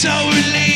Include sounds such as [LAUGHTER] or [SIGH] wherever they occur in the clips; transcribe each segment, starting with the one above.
So relieving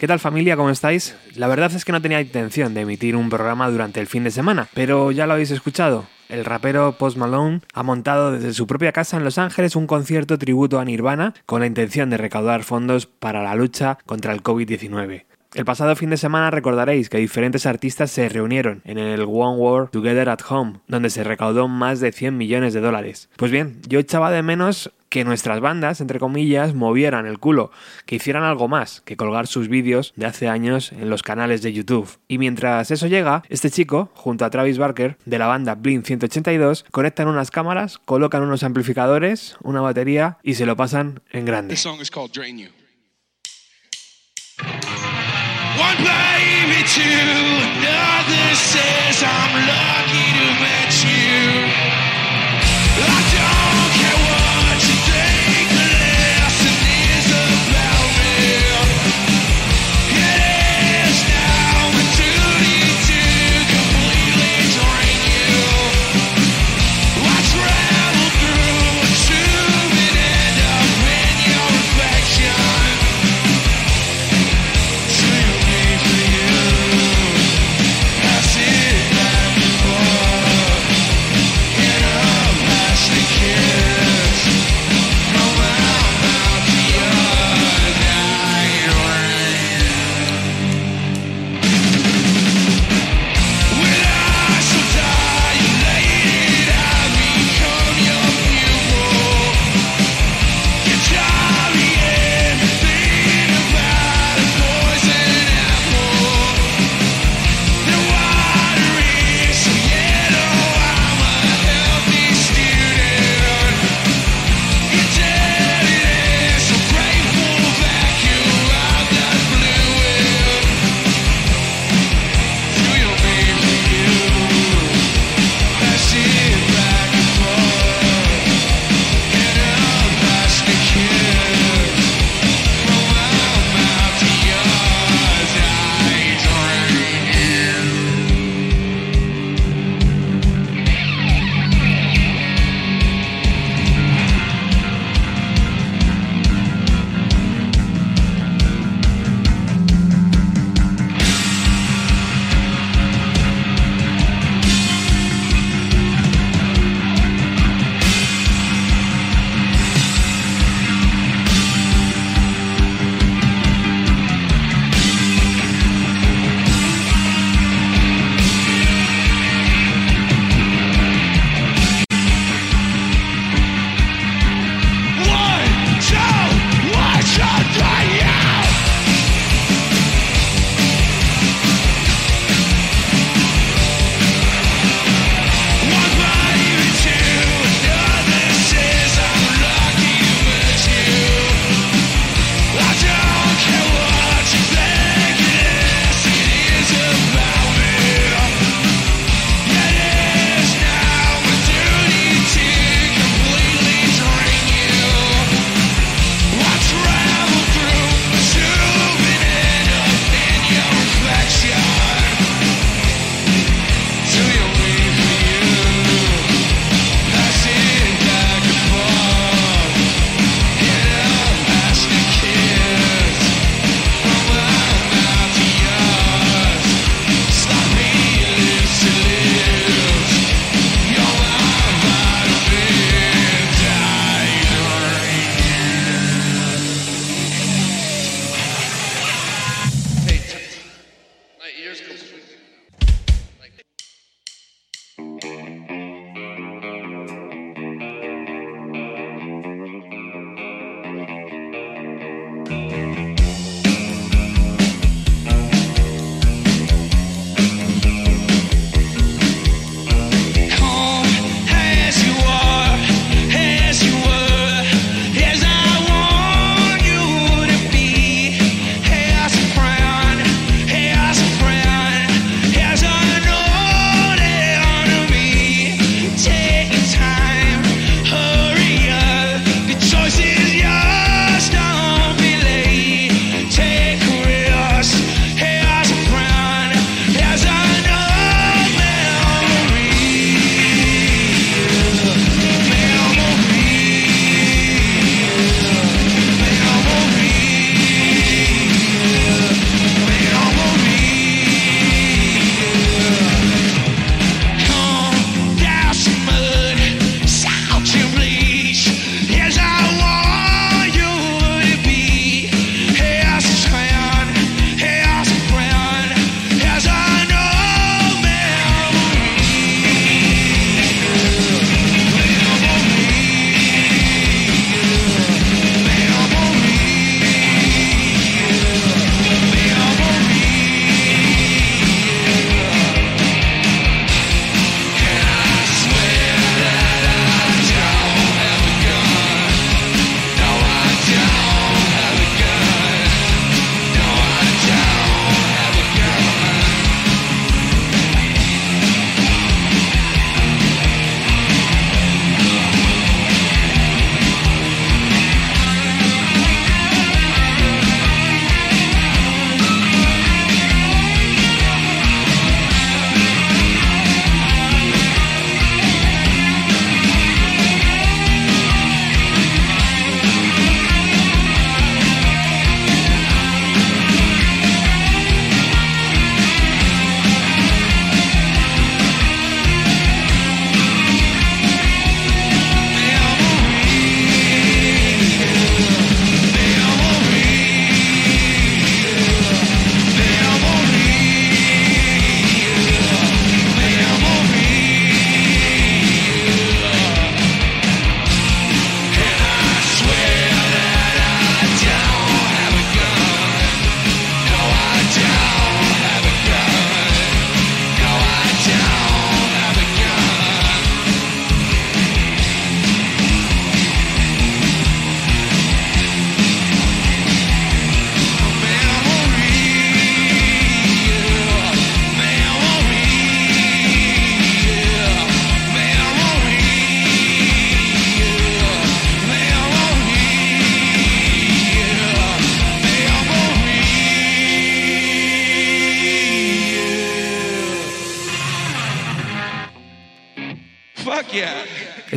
¿Qué tal familia? ¿Cómo estáis? La verdad es que no tenía intención de emitir un programa durante el fin de semana, pero ya lo habéis escuchado. El rapero Post Malone ha montado desde su propia casa en Los Ángeles un concierto tributo a Nirvana con la intención de recaudar fondos para la lucha contra el COVID-19. El pasado fin de semana recordaréis que diferentes artistas se reunieron en el One World Together at Home, donde se recaudó más de 100 millones de dólares. Pues bien, yo echaba de menos que nuestras bandas, entre comillas, movieran el culo, que hicieran algo más que colgar sus vídeos de hace años en los canales de YouTube. Y mientras eso llega, este chico, junto a Travis Barker, de la banda Blink 182, conectan unas cámaras, colocan unos amplificadores, una batería y se lo pasan en grande. Song One baby to another says I'm lucky to meet you. I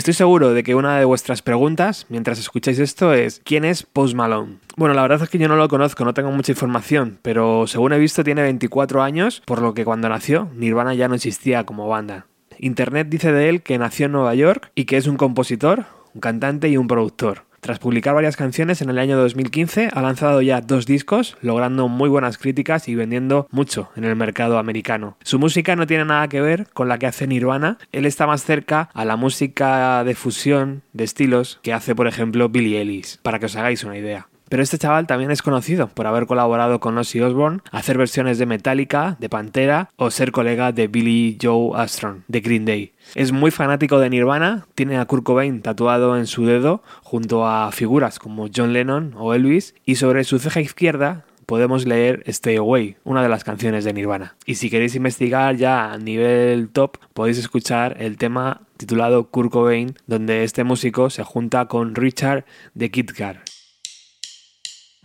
Estoy seguro de que una de vuestras preguntas, mientras escucháis esto, es ¿quién es Post Malone? Bueno, la verdad es que yo no lo conozco, no tengo mucha información, pero según he visto tiene 24 años, por lo que cuando nació, Nirvana ya no existía como banda. Internet dice de él que nació en Nueva York y que es un compositor, un cantante y un productor. Tras publicar varias canciones en el año 2015, ha lanzado ya dos discos, logrando muy buenas críticas y vendiendo mucho en el mercado americano. Su música no tiene nada que ver con la que hace Nirvana, él está más cerca a la música de fusión de estilos que hace, por ejemplo, Billie Ellis, para que os hagáis una idea. Pero este chaval también es conocido por haber colaborado con Ozzy Osbourne, hacer versiones de Metallica, de Pantera o ser colega de Billy Joe Armstrong de Green Day. Es muy fanático de Nirvana, tiene a Kurt Cobain tatuado en su dedo junto a figuras como John Lennon o Elvis y sobre su ceja izquierda podemos leer Stay Away, una de las canciones de Nirvana. Y si queréis investigar ya a nivel top, podéis escuchar el tema titulado Kurt Cobain, donde este músico se junta con Richard de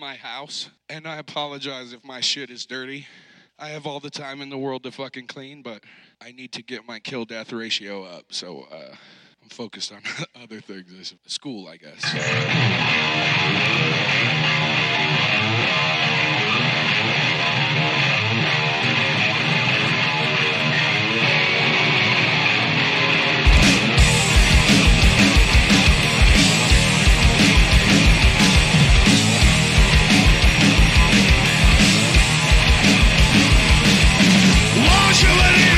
Kid I apologize if my shit is dirty. I have all the time in the world to fucking clean, but I need to get my kill death ratio up. So uh, I'm focused on [LAUGHS] other things. School, I guess. Won't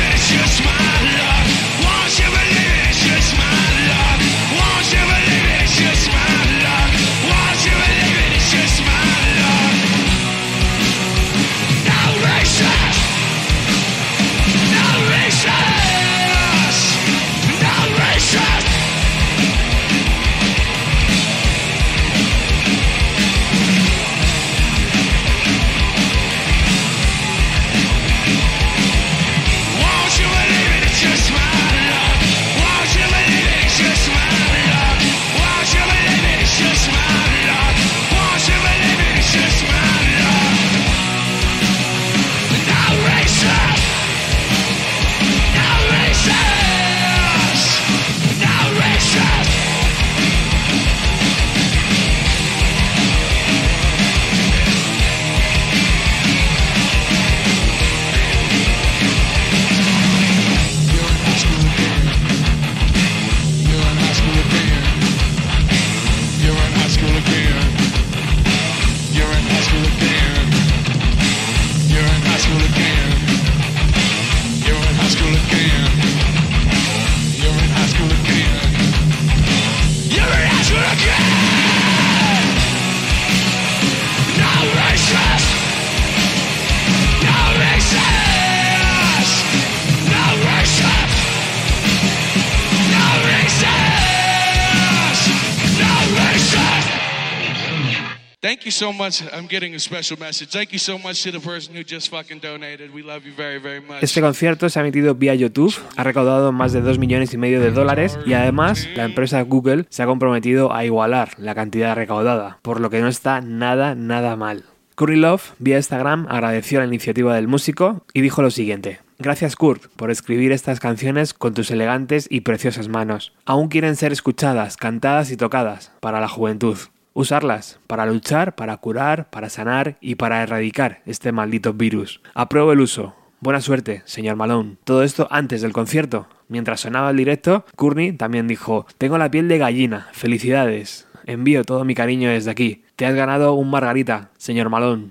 I'm getting a special message. Thank you so much to the person who just fucking donated. We love you very, very much. Este concierto se ha emitido vía YouTube, ha recaudado más de 2 millones y medio de dólares y además la empresa Google se ha comprometido a igualar la cantidad recaudada, por lo que no está nada, nada mal. Curry Love, vía Instagram, agradeció la iniciativa del músico y dijo lo siguiente. Gracias Kurt por escribir estas canciones con tus elegantes y preciosas manos. Aún quieren ser escuchadas, cantadas y tocadas para la juventud. Usarlas para luchar, para curar, para sanar y para erradicar este maldito virus. Apruebo el uso. Buena suerte, señor Malone. Todo esto antes del concierto. Mientras sonaba el directo, Courtney también dijo, tengo la piel de gallina, felicidades. Envío todo mi cariño desde aquí. Te has ganado un margarita, señor Malone.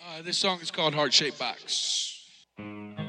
Uh, this song is called Heart Box.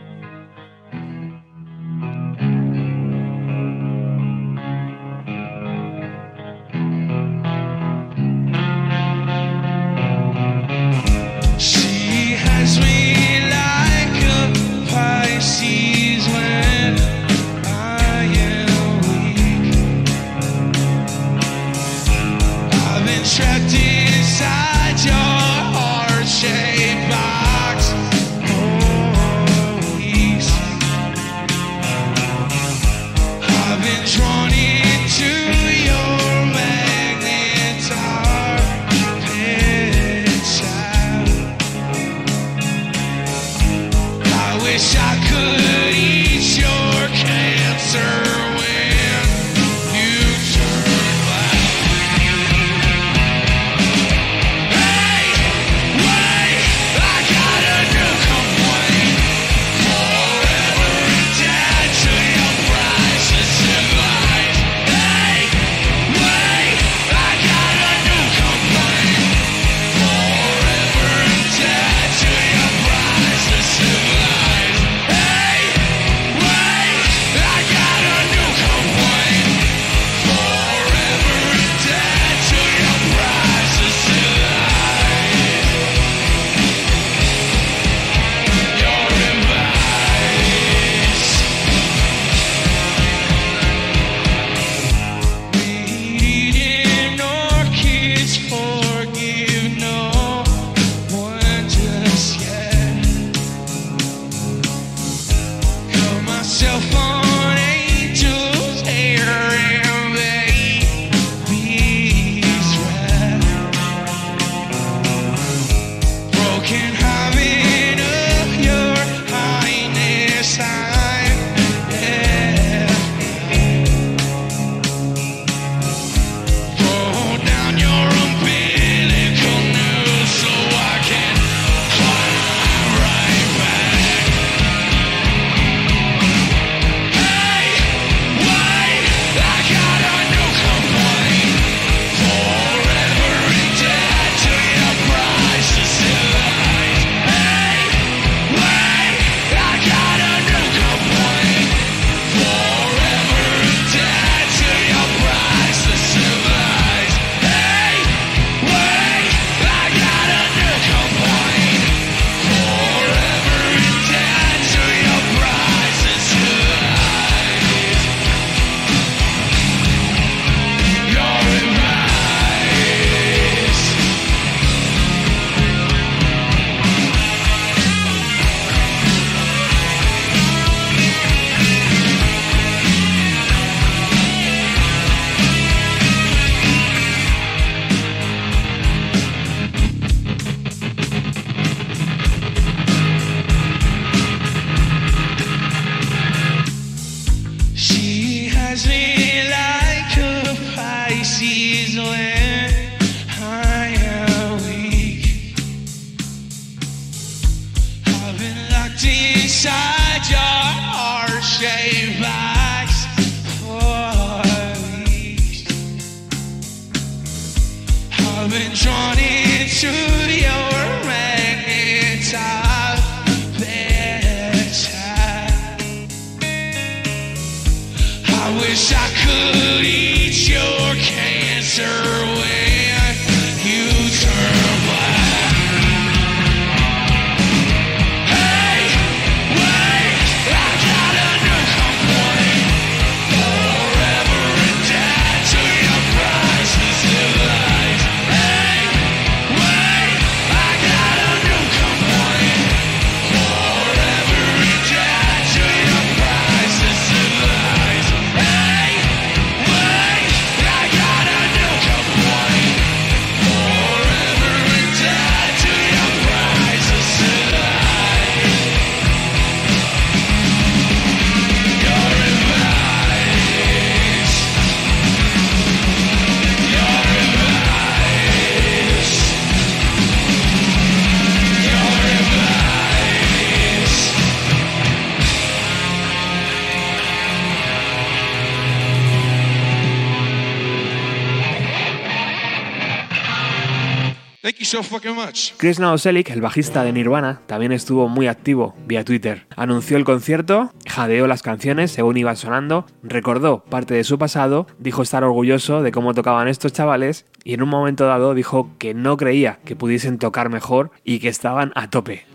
Chris Novoselic, el bajista de Nirvana, también estuvo muy activo vía Twitter. Anunció el concierto, jadeó las canciones según iban sonando, recordó parte de su pasado, dijo estar orgulloso de cómo tocaban estos chavales y en un momento dado dijo que no creía que pudiesen tocar mejor y que estaban a tope.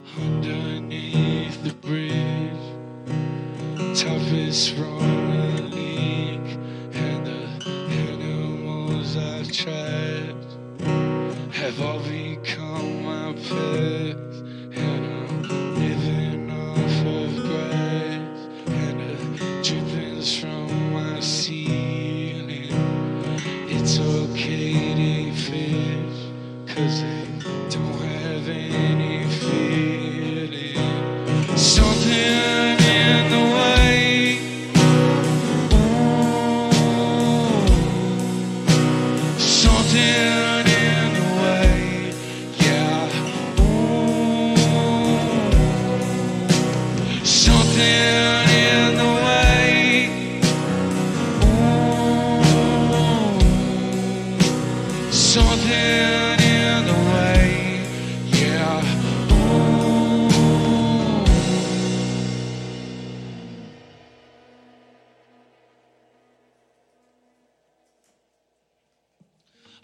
Have all my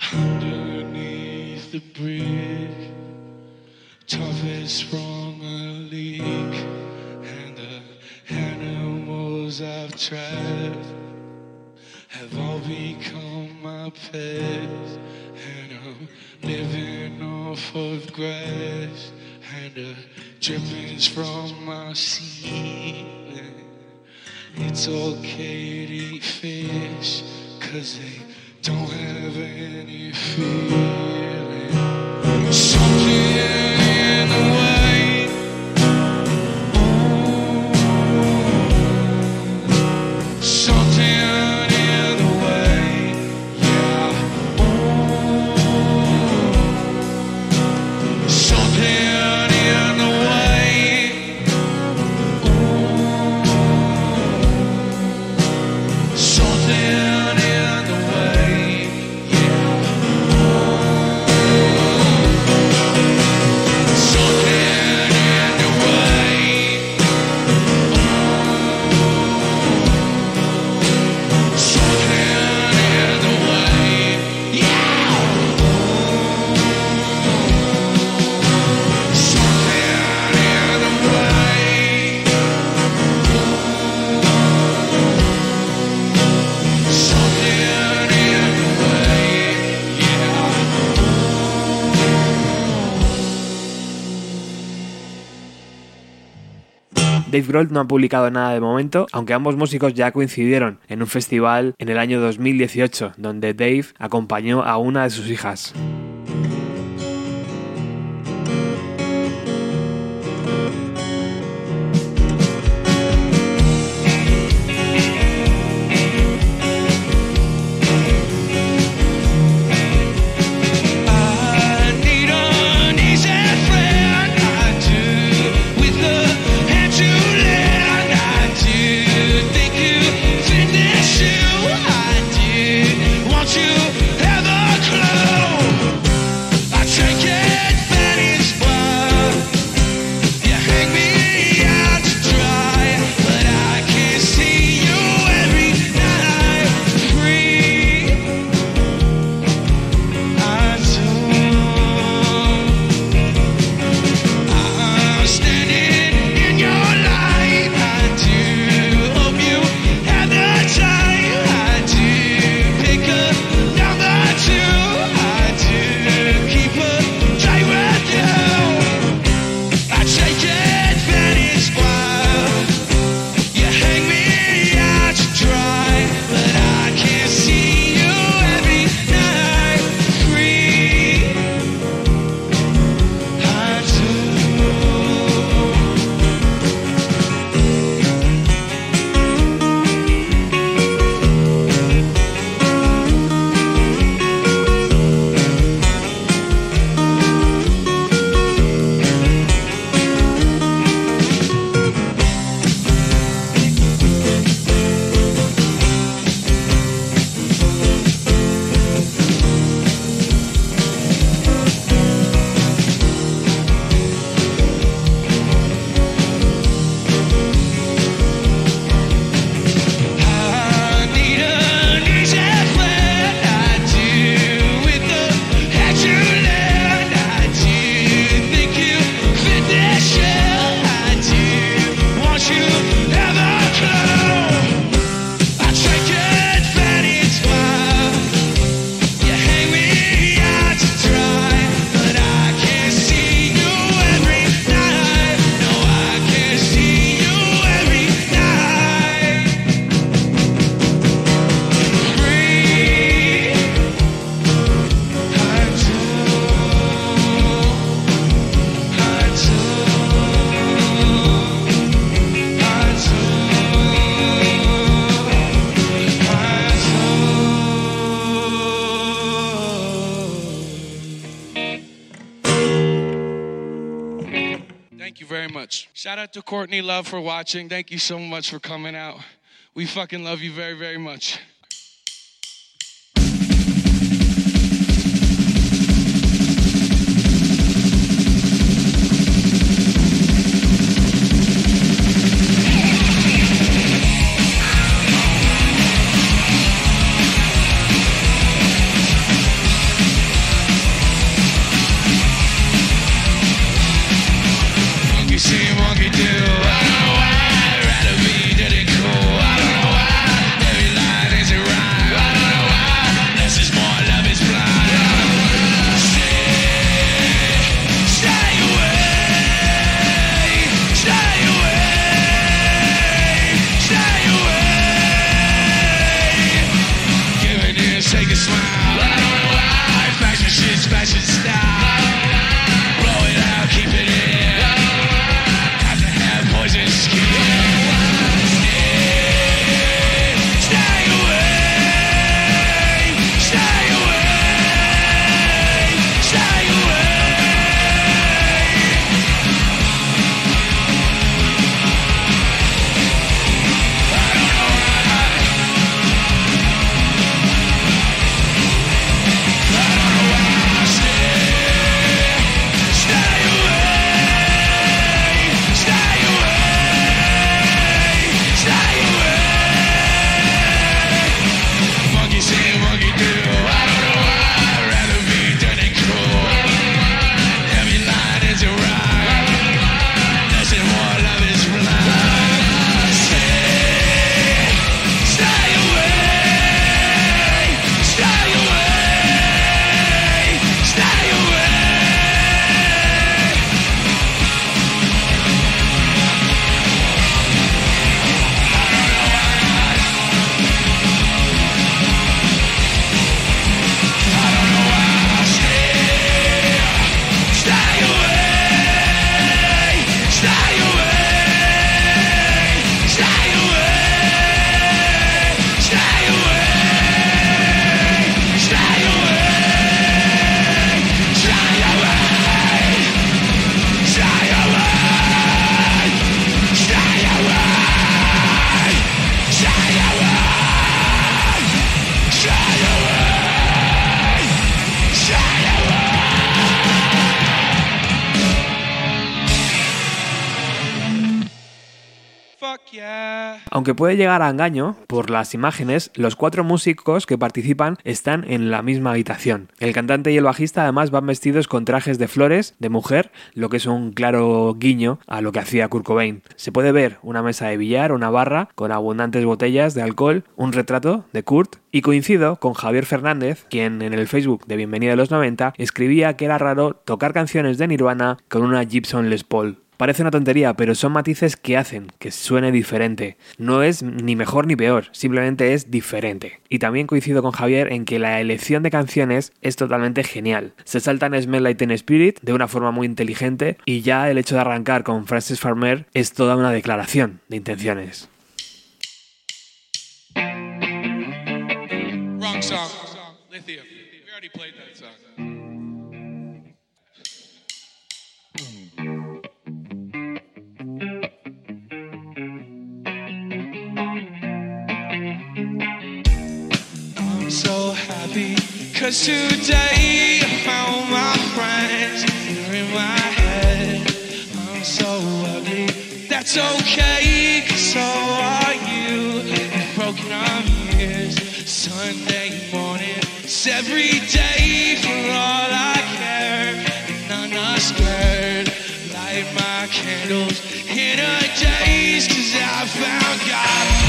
Underneath the bridge, toughest from a leak, and the animals I've trapped have all become my pets, and I'm living off of grass and the drippings from my ceiling. It's okay to eat fish, cause they don't have any feeling. Dave Grohl no ha publicado nada de momento, aunque ambos músicos ya coincidieron en un festival en el año 2018, donde Dave acompañó a una de sus hijas. Courtney Love for watching. Thank you so much for coming out. We fucking love you very, very much. Aunque puede llegar a engaño, por las imágenes, los cuatro músicos que participan están en la misma habitación. El cantante y el bajista además van vestidos con trajes de flores de mujer, lo que es un claro guiño a lo que hacía Kurt Cobain. Se puede ver una mesa de billar, una barra con abundantes botellas de alcohol, un retrato de Kurt y coincido con Javier Fernández, quien en el Facebook de Bienvenida a los 90 escribía que era raro tocar canciones de Nirvana con una Gibson Les Paul. Parece una tontería, pero son matices que hacen que suene diferente. No es ni mejor ni peor, simplemente es diferente. Y también coincido con Javier en que la elección de canciones es totalmente genial. Se saltan Smell Like Teen Spirit de una forma muy inteligente y ya el hecho de arrancar con Francis Farmer es toda una declaración de intenciones. Wrong song. So happy. Cause today I found my friends They're in my head. I'm so ugly That's okay cause so are you. With broken years Sunday morning. It's every day for all I care. And I'm not scared. Light my candles in a daze Cause I found God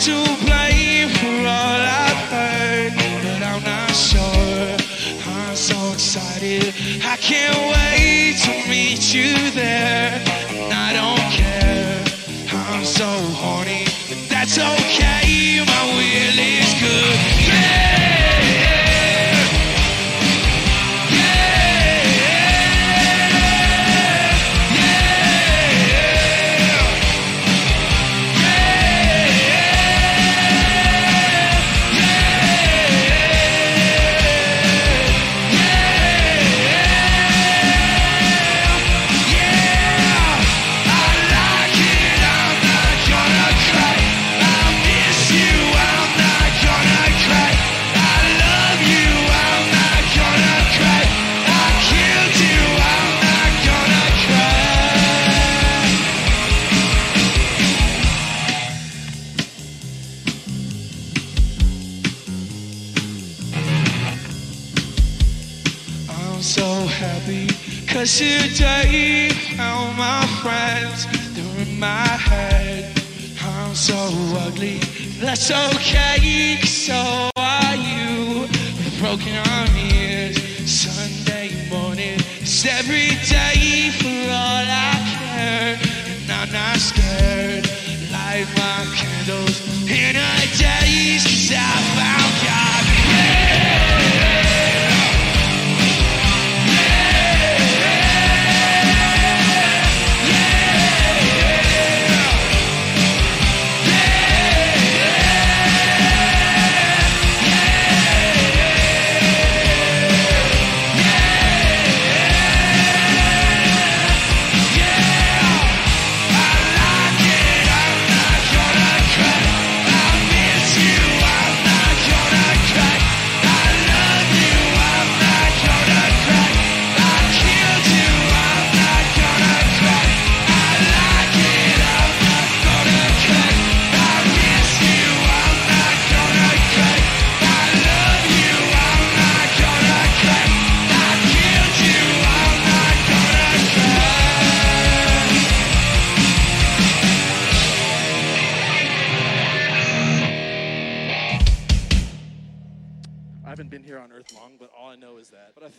to blame for all I've heard, but I'm not sure. I'm so excited. I can't wait to meet you. Today found my friends. They're in my head. I'm so ugly. That's okay, so are you. With broken arm ears. Sunday morning. It's every day for all I care. And I'm not scared. Light my candles in a daze. Cause I found God.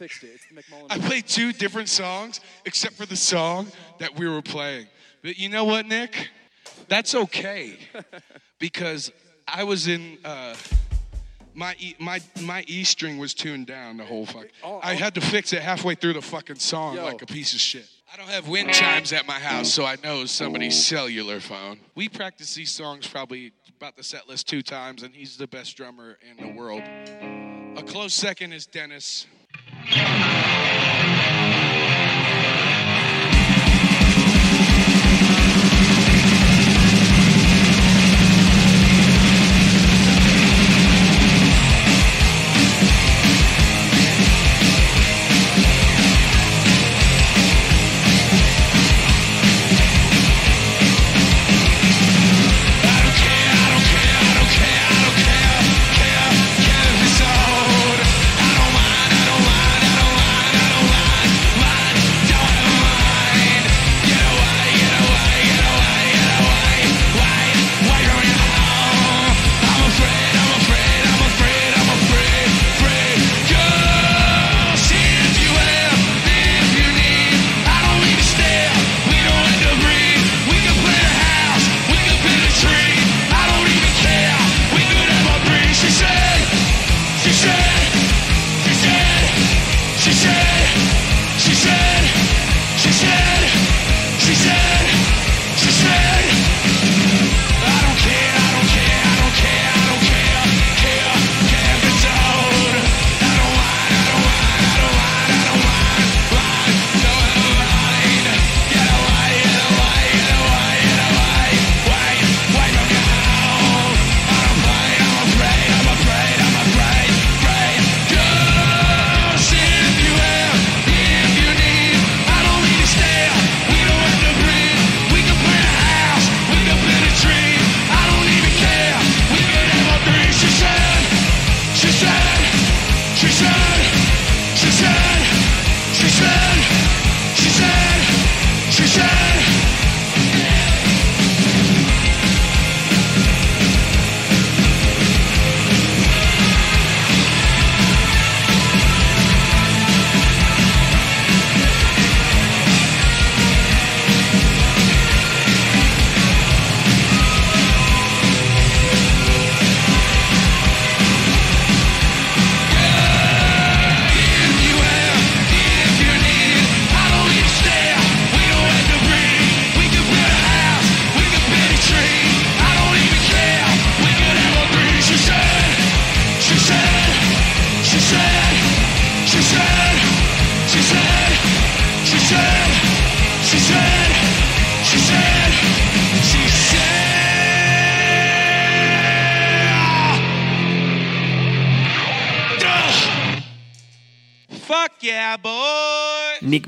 Fixed it. It's the McMullen. I played two different songs except for the song that we were playing. But you know what, Nick? That's okay [LAUGHS] because I was in uh, my e, my my E string was tuned down the whole fuck. Oh, I had to fix it halfway through the fucking song Yo. like a piece of shit. I don't have wind chimes at my house, so I know somebody's cellular phone. We practice these songs probably about the set list two times, and he's the best drummer in the world. A close second is Dennis. Thank you.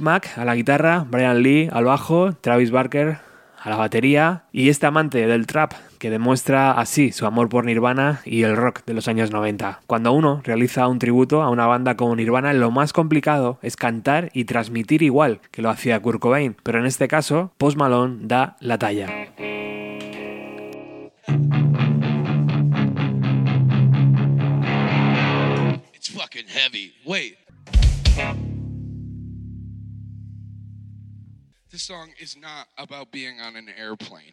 Mack a la guitarra, Brian Lee al bajo, Travis Barker a la batería y este amante del trap que demuestra así su amor por Nirvana y el rock de los años 90. Cuando uno realiza un tributo a una banda como Nirvana, lo más complicado es cantar y transmitir igual que lo hacía Kurt Cobain, pero en este caso Post Malone da la talla. Song is not about being on an airplane.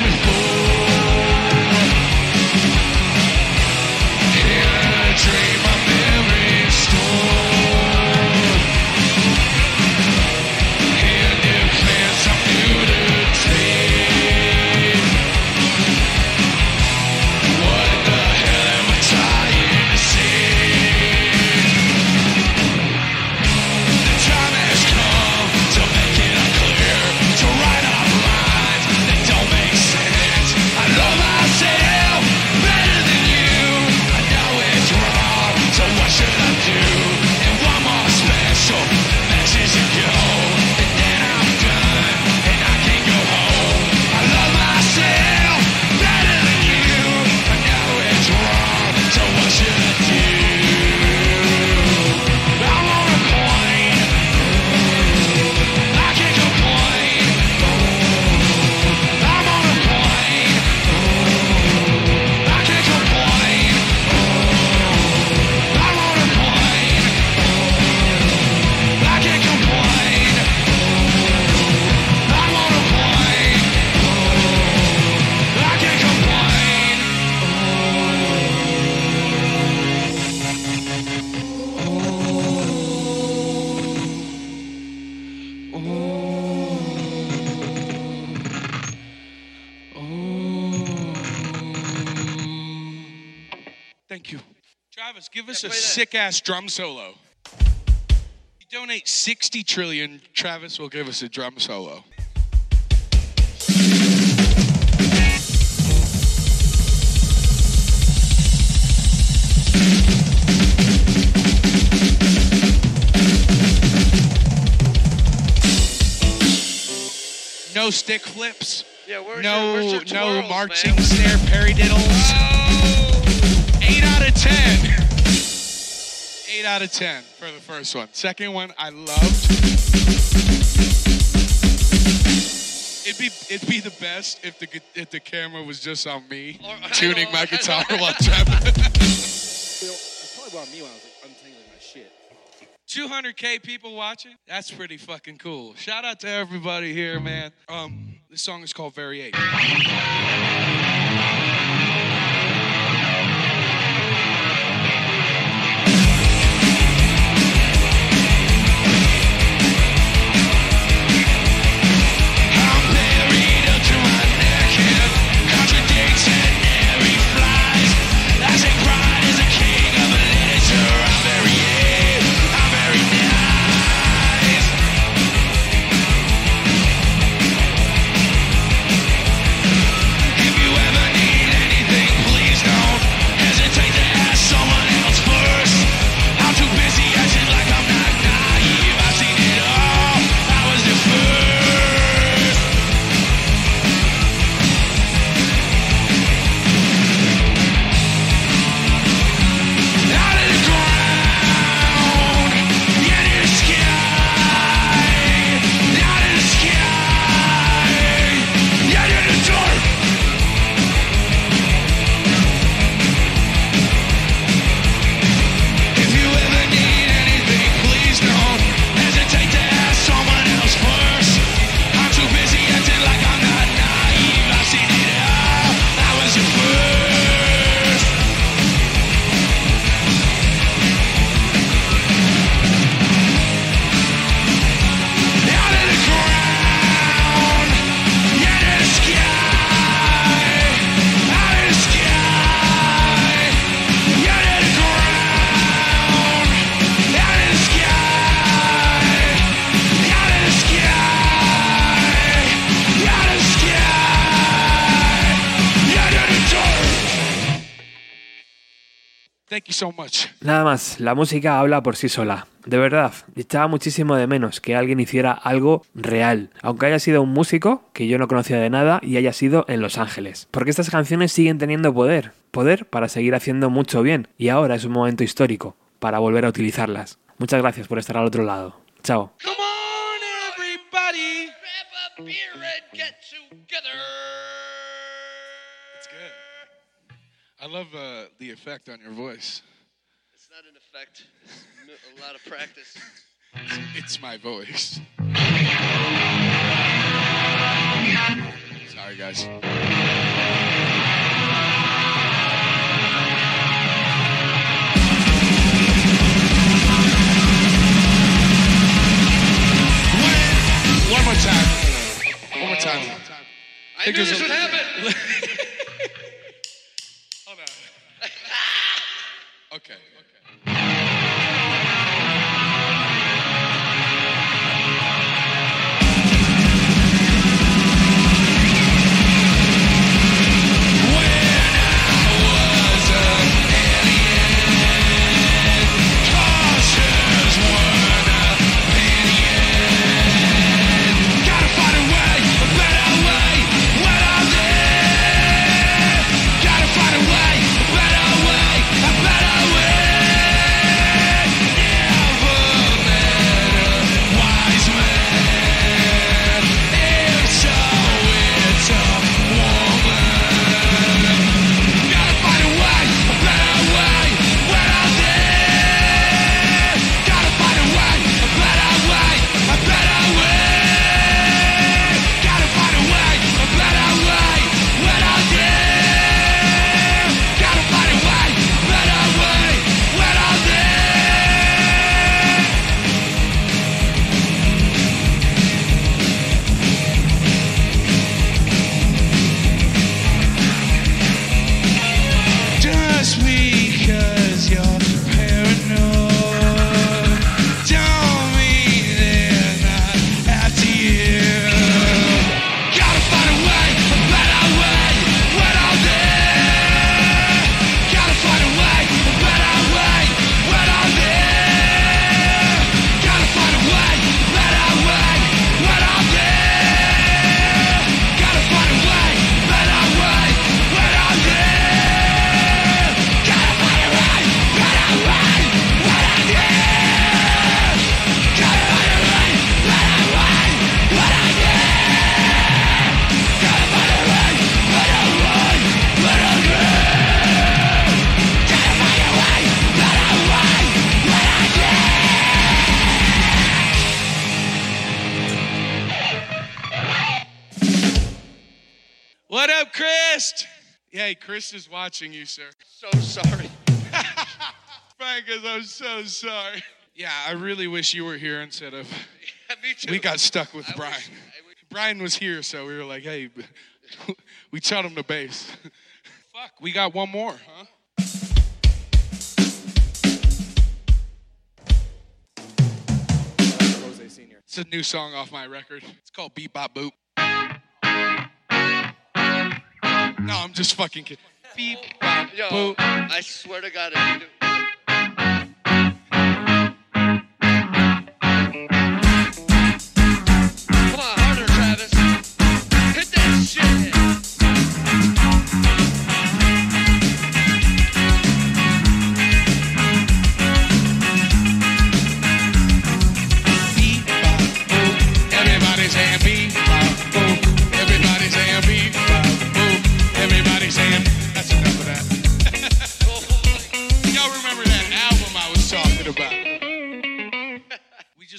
This sick ass drum solo. You donate 60 trillion, Travis will give us a drum solo. No stick flips. Yeah, where's no, your, where's your no marching man? snare paradiddles. Oh! Eight out of ten. Eight out of ten for the first one. Second one, I loved. It'd be it'd be the best if the if the camera was just on me Or- tuning my [LAUGHS] guitar while traveling. It's probably about me when I was like untangling my shit. 200k people watching. That's pretty fucking cool. Shout out to everybody here, man. Um, this song is called Very Ape. Nada más, la música habla por sí sola. De verdad, echaba muchísimo de menos que alguien hiciera algo real, aunque haya sido un músico que yo no conocía de nada y haya sido en Los Ángeles. Porque estas canciones siguen teniendo poder, poder para seguir haciendo mucho bien, y ahora es un momento histórico para volver a utilizarlas. Muchas gracias por estar al otro lado. Chao. Come on, everybody. Grab a beer and get together. I love uh, the effect on your voice. It's not an effect. It's a lot of practice. [LAUGHS] It's my voice. Sorry, guys. One more time. One more time. I think knew this would happen. [LAUGHS] Hold on. Okay. Okay. Krist is watching you, sir. So sorry. [LAUGHS] Frances, I'm so sorry. Yeah, I really wish you were here instead of. [LAUGHS] Me too. We got stuck with I Brian. wish- wish- Brian was here, so we were like, hey, [LAUGHS] we taught him the bass. Fuck, we got one more, huh? It's a new song off my record. It's called Beat Bop Boop. No, I'm just fucking kidding. Beep Yo, boop. I swear to God, if you do.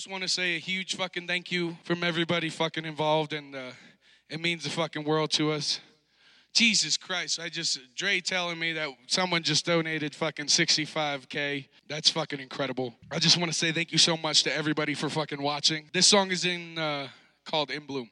Just want to say a huge fucking thank you from everybody fucking involved, and uh, it means the fucking world to us. Jesus Christ, I just, Dre telling me that someone just donated fucking 65K. That's fucking incredible. I just want to say thank you so much to everybody for fucking watching. This song is in, uh, called In Bloom.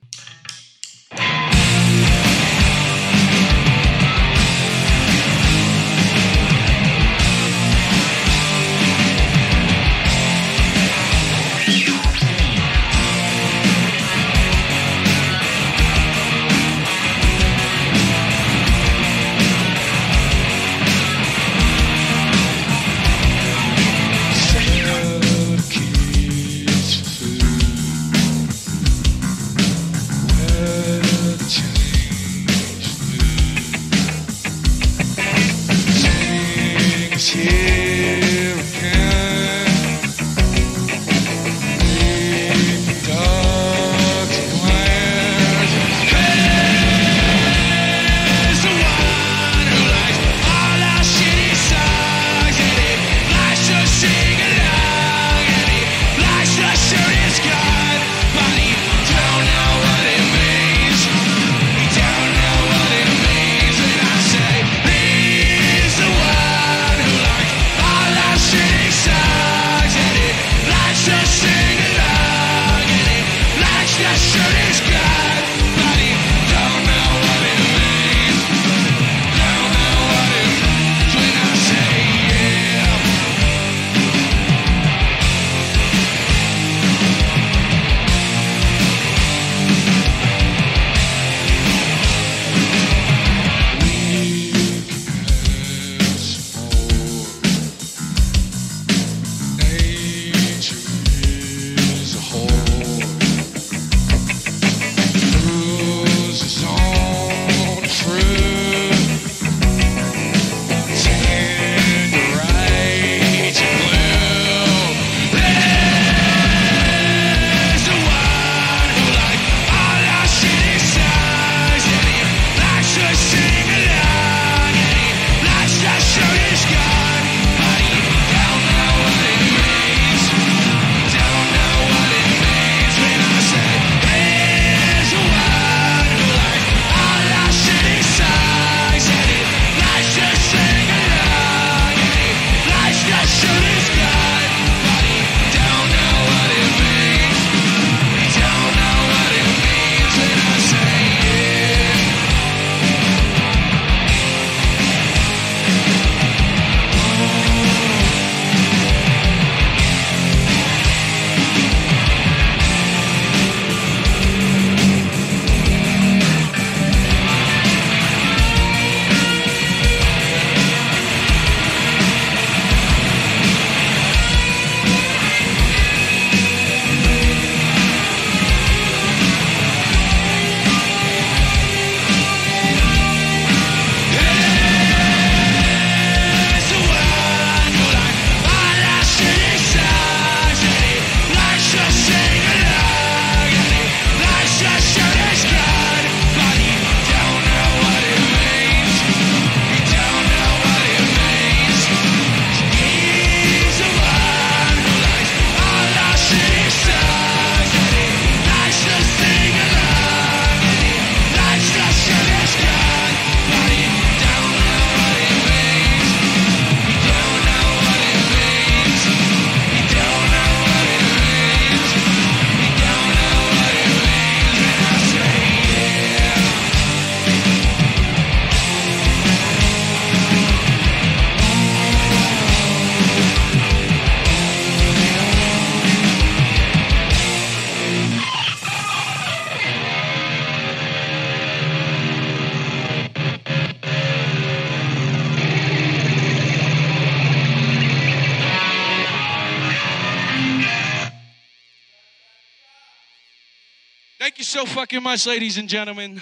Much, ladies and gentlemen.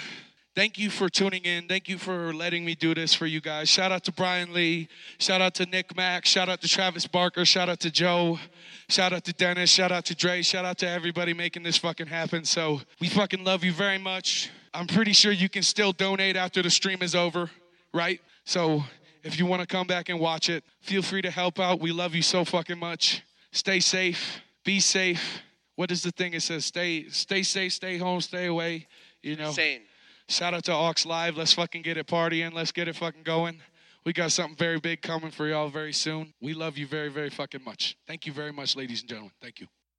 Thank you for tuning in. Thank you for letting me do this for you guys. Shout out to Brian Lee. Shout out to Nick Mac. Shout out to Travis Barker. Shout out to Joe. Shout out to Dennis. Shout out to Dre. Shout out to everybody making this fucking happen. So we fucking love you very much. I'm pretty sure you can still donate after the stream is over, right? So if you want to come back and watch it, feel free to help out. We love you so fucking much. Stay safe. Be safe. What is the thing it says? Stay stay safe, stay home, stay away. You know. Sane. Shout out to Aux Live. Let's fucking get it partying. Let's get it fucking going. We got something very big coming for y'all very soon. We love you very, very fucking much. Thank you very much, ladies and gentlemen. Thank you.